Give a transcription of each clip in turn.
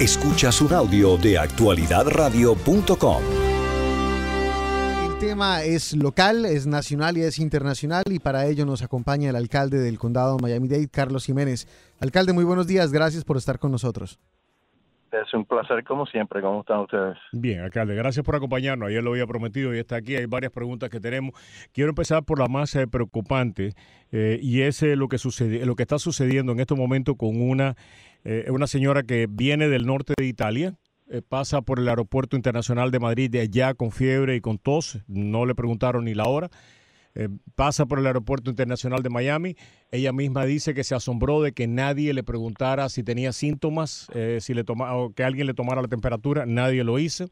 Escuchas un audio de actualidadradio.com. El tema es local, es nacional y es internacional y para ello nos acompaña el alcalde del condado Miami-Dade, Carlos Jiménez. Alcalde, muy buenos días, gracias por estar con nosotros. Es un placer como siempre. ¿Cómo están ustedes? Bien, alcalde, gracias por acompañarnos. Ayer lo había prometido y está aquí. Hay varias preguntas que tenemos. Quiero empezar por la más eh, preocupante eh, y es eh, lo que sucede, lo que está sucediendo en este momento con una una señora que viene del norte de Italia. pasa por el aeropuerto internacional de Madrid de allá con fiebre y con tos, no le preguntaron ni la hora, eh, pasa por el aeropuerto internacional de Miami. Ella misma dice que se asombró de que nadie le preguntara si tenía síntomas, eh, si le toma, o que alguien le tomara la temperatura. Nadie lo hizo.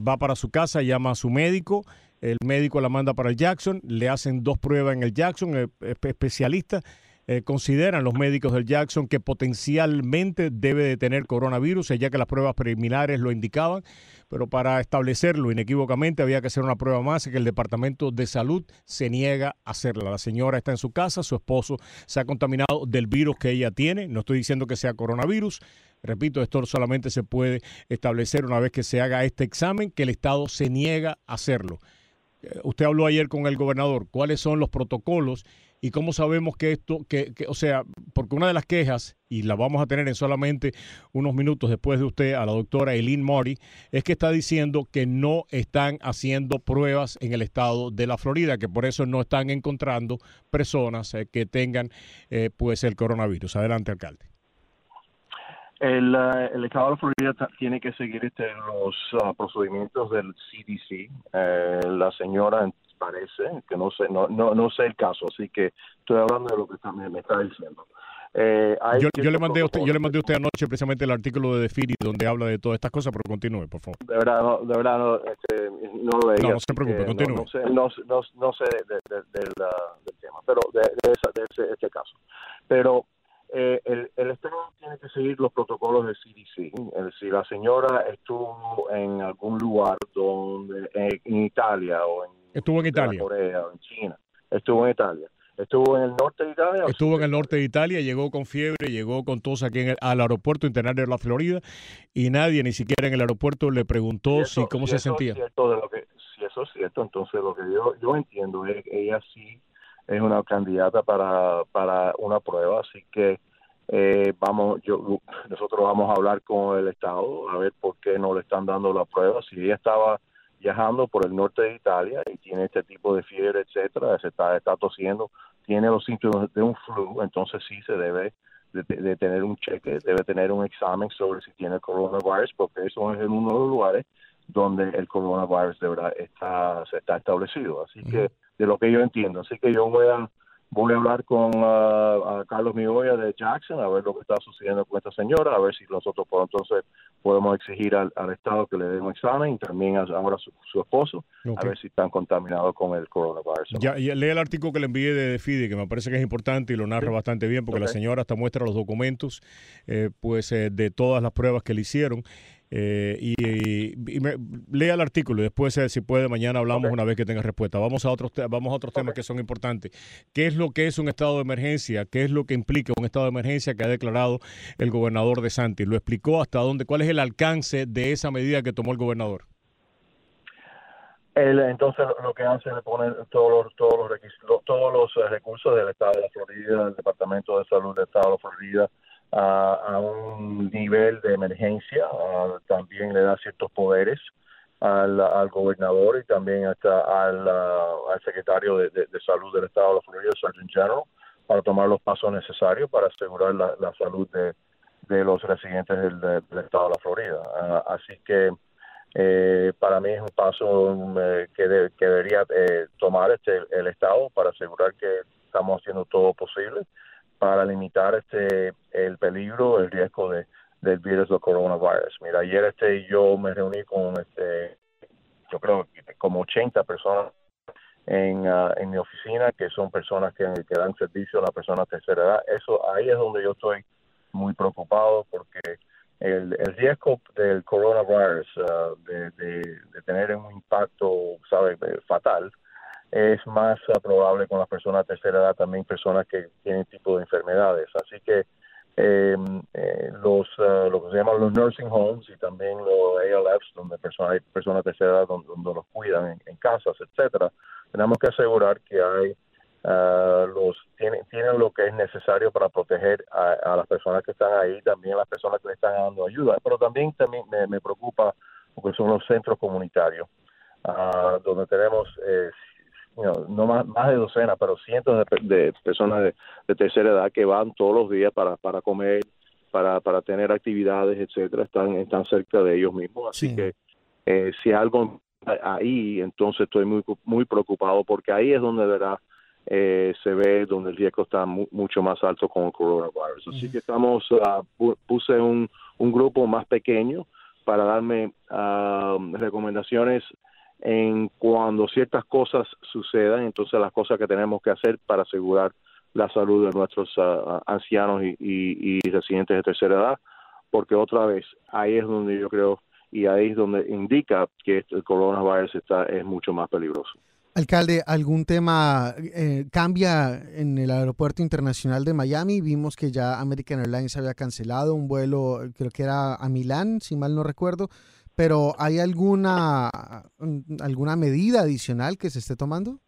Va para su casa, llama a su médico. El médico la manda para el Jackson. Le hacen dos pruebas en el Jackson, eh, especialistas eh, consideran los médicos del Jackson que potencialmente debe de tener coronavirus, ya que las pruebas preliminares lo indicaban, pero para establecerlo inequívocamente había que hacer una prueba más que el Departamento de Salud se niega a hacerla. La señora está en su casa, su esposo se ha contaminado del virus que ella tiene, no estoy diciendo que sea coronavirus, Repito, esto solamente se puede establecer una vez que se haga este examen, que el Estado se niega a hacerlo. Usted habló ayer con el gobernador. ¿Cuáles son los protocolos y cómo sabemos que esto, que, o sea, porque una de las quejas, y la vamos a tener en solamente unos minutos después de usted, a la doctora Eileen Marty, es que está diciendo que no están haciendo pruebas en el estado de la Florida, que por eso no están encontrando personas eh, que tengan eh, pues el coronavirus. Adelante, alcalde. El, eh, el, Estado de la Florida tiene que seguir este, los ah, procedimientos del CDC. la señora parece, que no sé, no, no, no sé el caso, así que estoy hablando de lo que me, está diciendo. Eh, yo, le mandé a usted, yo le mandé a usted anoche precisamente el artículo de Defiri donde habla de todas estas cosas, pero continúe, por favor. De verdad, no, de verdad no, este, no lo veía. No, no se preocupe, continúe. No, sé, no, no, sé de, del tema, pero de, de, ese, este caso. Pero eh, el, el, Estado tiene que seguir los protocolos del CDC. si la señora estuvo en algún lugar donde, en Italia o en Estuvo en Italia. Corea, en China. Estuvo en Italia. Estuvo en el norte de Italia. Estuvo en el norte de Italia, llegó con fiebre, llegó con tos aquí en el, al aeropuerto internacional de la Florida y nadie, ni siquiera en el aeropuerto, le preguntó si, cómo se sentía. si eso es cierto, entonces lo que yo, yo entiendo es que ella sí es una candidata para, para una prueba, así que eh, vamos, yo, nosotros vamos a hablar con el Estado a ver por qué no le están dando la prueba. Si ella estaba viajando por el norte de Italia y tiene este tipo de fiebre, etcétera, se está, está tosiendo, tiene los síntomas de un flu, entonces sí se debe de, tener un cheque, debe tener un examen sobre si tiene coronavirus, porque eso es en uno de los lugares donde el coronavirus de verdad está, se está establecido. Así que, de lo que yo entiendo, así que yo voy a voy a hablar con uh, Carlos Migoya de Jackson a ver lo que está sucediendo con esta señora, a ver si nosotros por entonces podemos exigir al, Estado que le dé un examen y también ahora su, su esposo, a ver si están contaminados con el coronavirus. Ya, lee el artículo que le envié de FIDE, que me parece que es importante y lo narra bastante bien, porque la señora hasta muestra los documentos eh, pues eh, de todas las pruebas que le hicieron. Eh, y, lea el artículo y después, eh, si puede, mañana hablamos una vez que tenga respuesta. Vamos a otros, vamos a otros temas que son importantes. ¿Qué es lo que es un estado de emergencia? ¿Qué es lo que implica un estado de emergencia que ha declarado el gobernador de Santi? ¿Lo explicó hasta dónde? ¿Cuál es el alcance de esa medida que tomó el gobernador? entonces lo que hace es poner todos los, todos los, todos los eh, recursos del Estado de la Florida, del Departamento de Salud del Estado de la Florida, a, un nivel de emergencia, también le da ciertos poderes al, al gobernador y también hasta al, al secretario de, de, Salud del Estado de la Florida, Surgeon General, para tomar los pasos necesarios para asegurar la, la salud de, de los residentes del, del, Estado de la Florida. Ah, así que eh, para mí es un paso eh, que, que, debería eh, tomar este el Estado para asegurar que estamos haciendo todo posible para limitar este el peligro, el riesgo de, del virus del coronavirus. Mira, ayer este yo me reuní con este yo creo como 80 personas en, ah, en mi oficina que son personas que, dan servicio a la persona tercera edad. Eso ahí es donde yo estoy muy preocupado porque el, el riesgo del coronavirus uh, de, de, de, tener un impacto, sabe, fatal es más probable con las personas de tercera edad, también personas que tienen tipo de enfermedades. Así que eh, los lo que se llaman los nursing homes y también los ALFs, donde personas, hay personas de esa edad donde, los cuidan en, casas, etcétera. Tenemos que asegurar que hay los tienen, tienen lo que es necesario para proteger a, las personas que están ahí, también a las personas que le están dando ayuda. Pero también, también me, preocupa porque son los centros comunitarios, donde tenemos eh, no más, más de docenas, pero cientos de, personas de, tercera edad que van todos los días para, para comer, para, para tener actividades, etcétera, están, están cerca de ellos mismos. Así que eh, si algo ahí, entonces estoy muy, muy preocupado porque ahí es donde verá eh, se ve donde el riesgo está mucho más alto con el coronavirus. Así que estamos, uh, puse un, un grupo más pequeño para darme uh, recomendaciones en cuando ciertas cosas sucedan, entonces las cosas que tenemos que hacer para asegurar la salud de nuestros ah, ancianos y, residentes de tercera edad, porque otra vez ahí es donde yo creo y ahí es donde indica que el coronavirus está es mucho más peligroso. Alcalde, ¿algún tema eh, cambia en el aeropuerto internacional de Miami? Vimos que ya American Airlines había cancelado un vuelo, creo que era a Milán, si mal no recuerdo pero ¿hay alguna, alguna medida adicional que se esté tomando?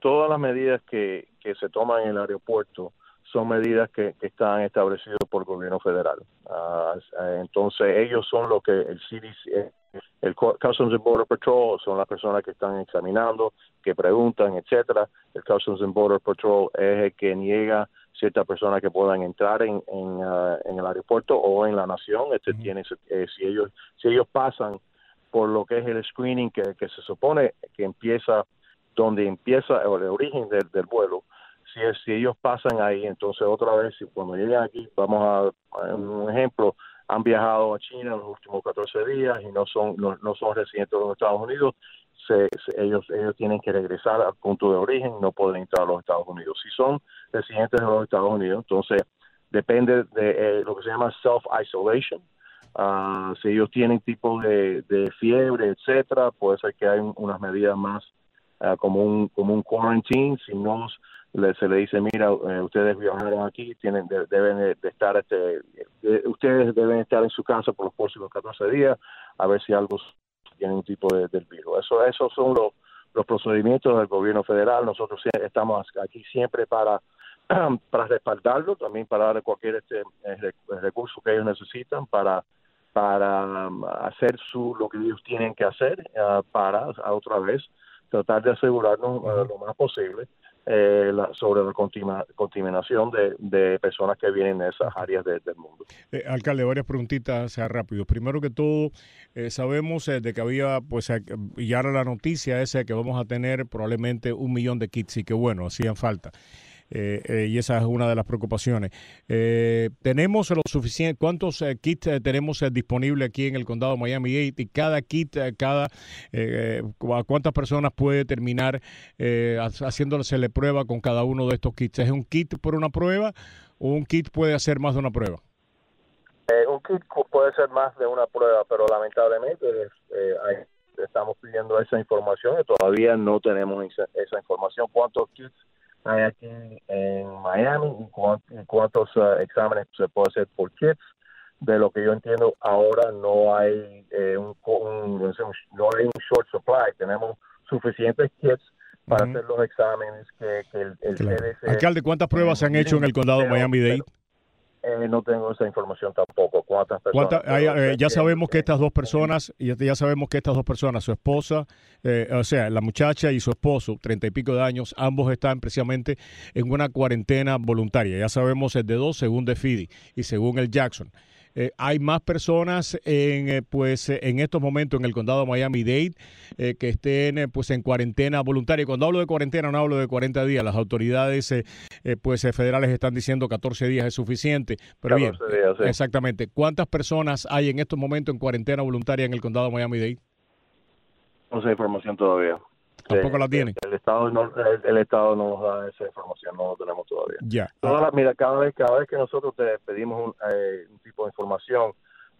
todas las medidas que, que se toman en el aeropuerto son medidas que, están establecidas por el gobierno federal. Ah, entonces ellos son lo que el CDC, el Customs and Border Patrol son las personas que están examinando, que preguntan, etcétera. El Customs and Border Patrol es el que niega ciertas personas que puedan entrar en, en, uh, el aeropuerto o en la nación. Este tiene, eh, si ellos si ellos pasan por lo que es el screening que, que se supone que empieza donde empieza el origen del, del vuelo, si, si ellos pasan ahí, entonces otra vez, si cuando lleguen aquí, vamos a, un ejemplo, han viajado a China en los últimos 14 días y no son no, no son residentes de los Estados Unidos, se, ellos ellos tienen que regresar al punto de origen, no pueden entrar a los Estados Unidos. Si son residentes de los Estados Unidos, entonces depende de eh, lo que se llama self-isolation. Uh, si ellos tienen tipo de, de, fiebre, etcétera, puede ser que hay unas medidas más uh, como un como un quarantine. Si no, se le dice, mira, eh, ustedes viajaron aquí, tienen deben de, estar, este, ustedes deben estar en su casa por los próximos 14 días, a ver si algo tiene un tipo de, del virus. Eso, esos son los, los procedimientos del gobierno federal. Nosotros estamos aquí siempre para para respaldarlo, también para darle cualquier este, eh, recurso que ellos necesitan para para um, hacer su lo que ellos tienen que hacer uh, para otra vez tratar de asegurarnos uh, lo más posible eh, sobre la contaminación de, de, personas que vienen de esas áreas del mundo. Eh, alcalde, varias preguntitas sea rápido. Primero que todo, eh, sabemos de que había, pues, y ahora la noticia es que vamos a tener probablemente un millón de kits y que bueno, hacían falta. Eh, eh, y esa es una de las preocupaciones. Eh, ¿Tenemos lo suficiente? ¿Cuántos kits tenemos disponibles aquí en el condado de Miami-Dade? Y cada kit, cada ¿cuántas personas puede terminar haciéndole prueba con cada uno de estos kits? ¿Es un kit por una prueba o un kit puede hacer más de una prueba? un kit puede ser más de una prueba, pero lamentablemente estamos pidiendo esa información y todavía no tenemos esa, esa información. ¿Cuántos kits hay aquí Miami y, cuántos uh, exámenes se puede hacer por kits. De lo que yo entiendo, ahora no hay, eh, un, no hay un short supply. Tenemos suficientes kits para hacer los exámenes que, el, el Alcalde, ¿cuántas pruebas se han hecho en el condado de Miami-Dade? Eh, no tengo esa información tampoco. ¿Cuántas personas? Eh, ya sabemos que estas dos personas, ya sabemos que estas dos personas, su esposa, eh, o sea, la muchacha y su esposo, treinta y pico de años, ambos están precisamente en una cuarentena voluntaria. Ya sabemos el de dos, según de Fidi y según el Jackson. Eh, hay más personas en, eh, pues, eh, en estos momentos en el condado de Miami-Dade que estén pues, en cuarentena voluntaria. Y cuando hablo de cuarentena no hablo de 40 días. Las autoridades pues, federales están diciendo 14 días es suficiente. Pero bien, exactamente. ¿Cuántas personas hay en estos momentos en cuarentena voluntaria en el condado de Miami-Dade? No sé información todavía. Tampoco la tienen. El, Estado no, el, Estado no nos da esa información, no la tenemos todavía. Ya. mira, cada vez, cada vez que nosotros te pedimos un, eh, un tipo de información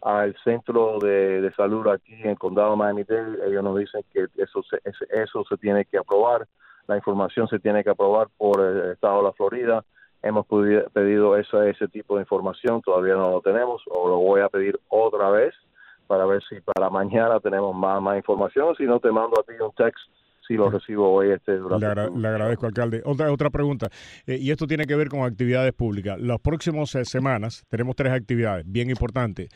al centro de, salud aquí en el condado de Miami-Dade, ellos nos dicen que eso se, eso se tiene que aprobar, la información se tiene que aprobar por el Estado de la Florida hemos pedido ese, ese tipo de información, todavía no lo tenemos, o lo voy a pedir otra vez para ver si para mañana tenemos más, más información, si no te mando a ti un text si lo recibo hoy este durante le, agradezco alcalde. Otra otra pregunta. Eh, y esto tiene que ver con actividades públicas. Las próximas eh, semanas tenemos tres actividades bien importantes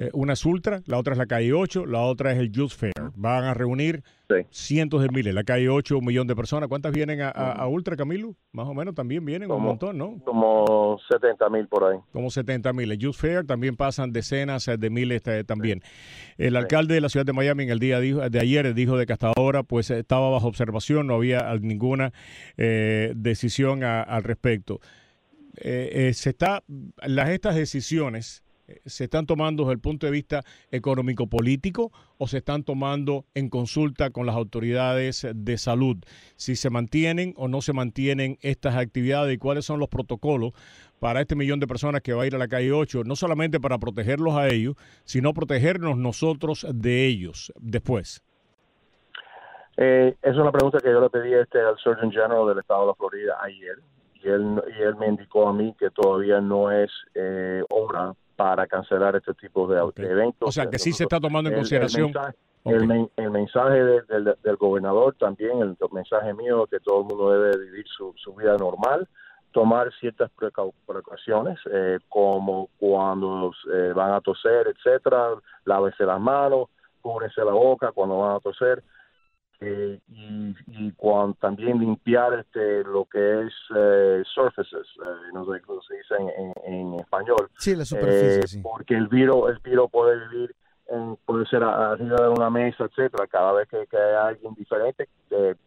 eh, una es Ultra, la otra es la calle 8, la otra es el Youth Fair. Van a reunir cientos de miles. La calle 8, un millón de personas. ¿Cuántas vienen a, Ultra, Camilo? Más o menos también vienen un montón, ¿no? Como 70 mil por ahí. Como 70 mil. El Youth Fair también pasan decenas de miles eh, también. El alcalde de la ciudad de Miami en el día de ayer dijo de que hasta ahora pues estaba bajo observación, no había ninguna eh, decisión al respecto. se está, las, estas decisiones se están tomando desde el punto de vista económico-político o se están tomando en consulta con las autoridades de salud? Si se mantienen o no se mantienen estas actividades y cuáles son los protocolos para este millón de personas que va a ir a la calle 8, no solamente para protegerlos a ellos, sino protegernos nosotros de ellos después. Eh, es una pregunta que yo le pedí este, al Surgeon General del estado de la Florida ayer y él, y él me indicó a mí que todavía no es eh, para cancelar este tipo de eventos. O sea, que sí se está tomando en consideración. El mensaje, del, gobernador también, el mensaje mío, que todo el mundo debe vivir su, vida normal, tomar ciertas precauciones, eh, como cuando eh, van a toser, etcétera, lávese las manos, cúbrese la boca cuando van a toser, eh, y, y también limpiar este lo que es eh, surfaces, eh, no sé cómo se dice en, en, español. Sí, la superficie, Porque el virus, el virus puede vivir, en, puede ser arriba de una mesa, etcétera. Cada vez que, que hay alguien diferente,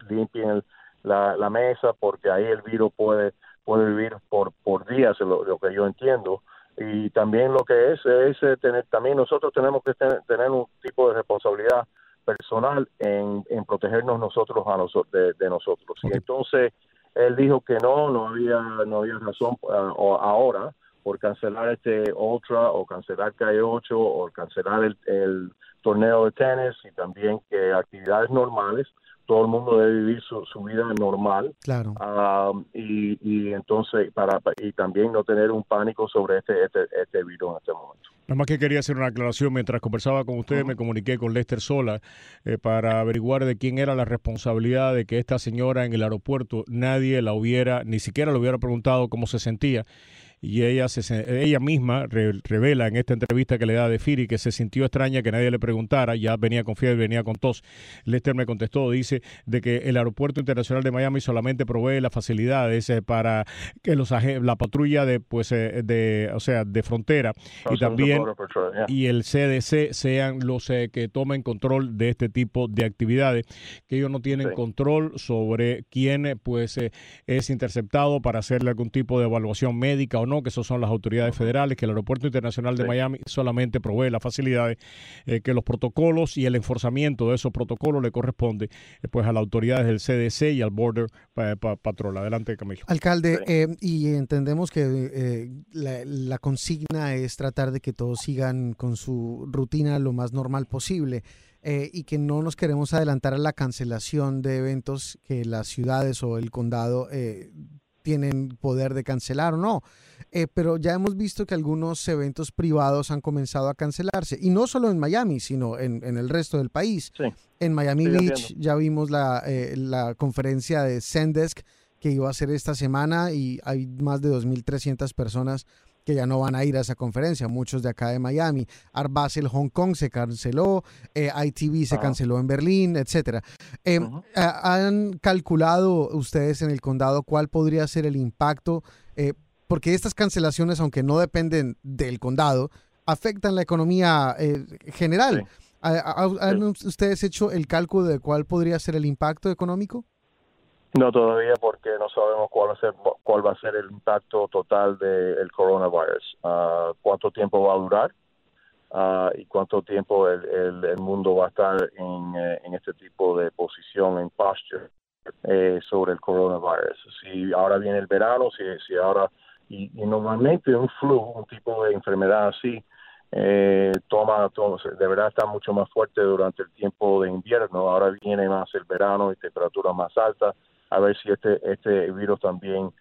limpien la, la mesa, porque ahí el virus puede puede vivir por por días, lo, lo que yo entiendo y también lo que es es tener también nosotros tenemos que tener un tipo de responsabilidad personal en, en protegernos nosotros a nosotros de, nosotros. Y entonces él dijo que no, no había no había razón uh, ahora por cancelar este Ultra o cancelar Calle 8 o cancelar el, el torneo de tenis y también que actividades normales todo el mundo debe vivir su, su vida normal claro. um, y, y entonces para y también no tener un pánico sobre este este, este virus en este momento. Nada más que quería hacer una aclaración. Mientras conversaba con ustedes, me comuniqué con Lester Sola eh, para averiguar de quién era la responsabilidad de que esta señora en el aeropuerto nadie la hubiera, ni siquiera le hubiera preguntado cómo se sentía y ella, se, ella misma revela en esta entrevista que le da de Firi que se sintió extraña que nadie le preguntara, ya venía con fiebre, venía con tos. Lester me contestó, dice de que el aeropuerto internacional de Miami solamente provee las facilidades eh, para que los la patrulla de pues eh, de o sea de frontera y también y el CDC sean los eh, que tomen control de este tipo de actividades que ellos no tienen control sobre quién pues es interceptado para hacerle algún tipo de evaluación médica o no que eso son las autoridades federales, que el Aeropuerto Internacional de Miami solamente provee las facilidades, eh, que los protocolos y el enforzamiento de esos protocolos le corresponde eh, pues a las autoridades del CDC y al Border Patrol. Adelante, Camilo. Alcalde, eh, y entendemos que la, la consigna es tratar de que todos sigan con su rutina lo más normal posible. y que no nos queremos adelantar a la cancelación de eventos que las ciudades o el condado tienen poder de cancelar o no. Eh, pero ya hemos visto que algunos eventos privados han comenzado a cancelarse, y no solo en Miami, sino en, el resto del país. En Miami Beach ya vimos la, eh, la conferencia de Zendesk que iba a ser esta semana y hay más de 2.300 personas que ya no van a ir a esa conferencia, muchos de acá de Miami. Art Basel Hong Kong se canceló, eh, ITV se canceló en Berlín, etcétera. ¿Han calculado ustedes en el condado cuál podría ser el impacto porque estas cancelaciones, aunque no dependen del condado, afectan la economía eh, general. ¿Han ustedes hecho el cálculo de cuál podría ser el impacto económico? No todavía porque no sabemos cuál va a ser, cuál va a ser el impacto total del coronavirus, uh, cuánto tiempo va a durar uh, y cuánto tiempo el, el, mundo va a estar en, eh, en, este tipo de posición, en posture, eh, sobre el coronavirus. Si ahora viene el verano, si, si ahora y, normalmente un flu, un tipo de enfermedad así, eh, toma, toma, de verdad está mucho más fuerte durante el tiempo de invierno. Ahora viene más el verano y temperaturas más altas. A ver si este este virus también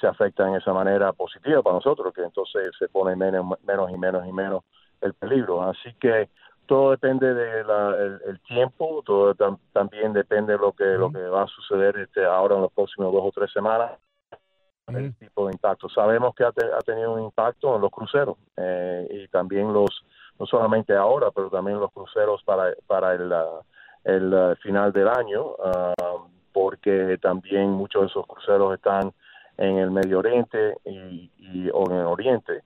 se afecta en esa manera positiva para nosotros, que entonces se pone menos, menos y menos y menos el peligro. Así que todo depende del de el, tiempo, todo también depende de lo que, lo que va a suceder este, ahora en los próximos dos o tres semanas el tipo de impacto. Sabemos que ha, tenido un impacto en los cruceros eh, y también los, no solamente ahora, pero también los cruceros para, para el, el uh, final del año, uh, porque también muchos de esos cruceros están en el Medio Oriente y, y o en el Oriente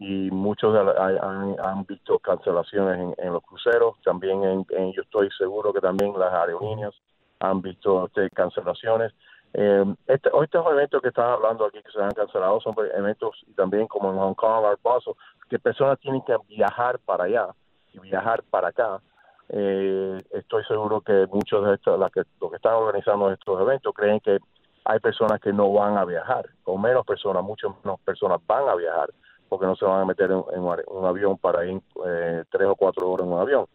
y muchos han, han, visto cancelaciones en, los cruceros, también en, yo estoy seguro que también las aerolíneas han visto este, cancelaciones. Eh, este, estos eventos que están hablando aquí que se han cancelado son eventos y también como en Hong Kong, Art Basel, que personas tienen que viajar para allá y viajar para acá. Eh, estoy seguro que muchos de estos, los que están organizando estos eventos creen que hay personas que no van a viajar, o menos personas, muchas menos personas van a viajar, porque no se van a meter en, un avión para ir eh, tres o cuatro horas en un avión.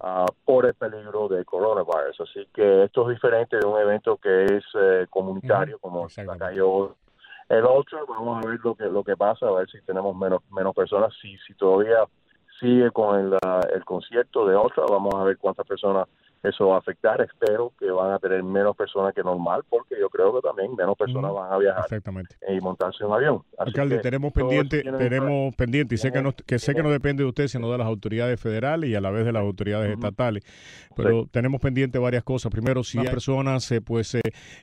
Ah, por el peligro del coronavirus. Así que esto es diferente de un evento que es eh, comunitario, como la cayó el otro. Vamos a ver lo que lo que pasa, a ver si tenemos menos menos personas. Si si todavía sigue con el, el concierto de otra, vamos a ver cuántas personas eso va a afectar. Espero que van a tener menos personas que normal, porque yo creo que también menos personas van a viajar y montarse en un avión. Alcalde, tenemos pendiente, tenemos pendiente, y sé que no, que sé que no depende de usted, sino de las autoridades federales y a la vez de las autoridades estatales, pero tenemos pendiente varias cosas. Primero, si hay personas eh, pues eh,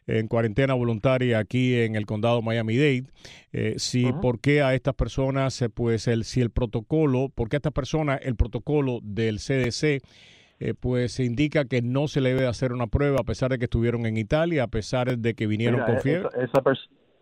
en cuarentena voluntaria aquí en el condado Miami-Dade, eh, si por qué a estas personas, pues el si el protocolo, por qué a estas personas el protocolo del CDC eh, pues se indica que no se le debe hacer una prueba a pesar de que estuvieron en Italia, a pesar de que vinieron con fiebre. Esa,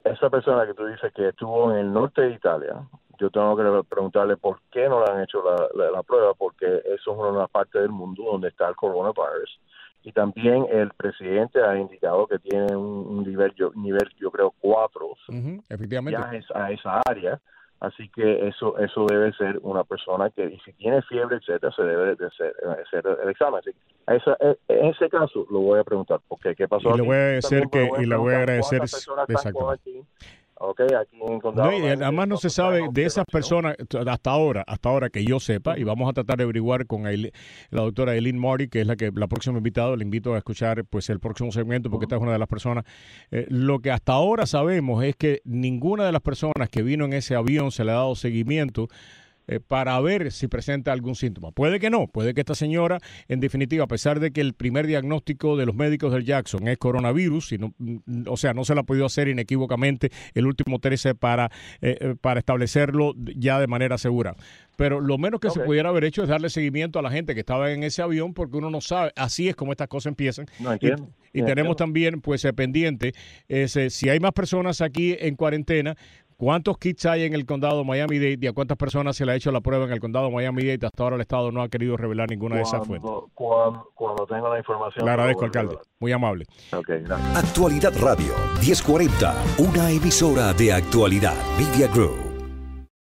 esa, persona que tú dices que estuvo en el norte de Italia, yo tengo que preguntarle por qué no le han hecho la, la, prueba, porque eso es una parte del mundo donde está el coronavirus. Y también el presidente ha indicado que tiene un, nivel, yo, nivel, yo creo, cuatro efectivamente. viajes a esa área Así que eso eso debe ser una persona que, y si tiene fiebre, etcétera, se debe de hacer, el examen. Así esa, e, en ese caso lo voy a preguntar, porque ¿qué pasó? Y le voy a agradecer que, y le voy a agradecer, exacto. Okay, aquí en no, y además no se sabe de esas personas hasta ahora, hasta ahora que yo sepa, y vamos a tratar de averiguar con la doctora Eileen Marty, que es la que la próxima invitada, le invito a escuchar pues el próximo segmento porque esta es una de las personas. Eh, lo que hasta ahora sabemos es que ninguna de las personas que vino en ese avión se le ha dado seguimiento eh, para ver si presenta algún síntoma. Puede que no, puede que esta señora, en definitiva, a pesar de que el primer diagnóstico de los médicos del Jackson es coronavirus, mm, o sea, no se la ha podido hacer inequívocamente el último 13 para, eh, eh, para establecerlo ya de manera segura. Pero lo menos que se pudiera haber hecho es darle seguimiento a la gente que estaba en ese avión, porque uno no sabe, así es como estas cosas empiezan. No entiendo. Y, tenemos también, pues, pendiente, si hay más personas aquí en cuarentena, ¿Cuántos kits hay en el condado Miami-Dade y a cuántas personas se le ha hecho la prueba en el condado Miami-Dade? Hasta ahora el Estado no ha querido revelar ninguna de esas fuentes. Cuando, cuando tenga la información. Le agradezco, alcalde. Muy amable. Okay, Actualidad Radio 1040, una emisora de actualidad Media Group.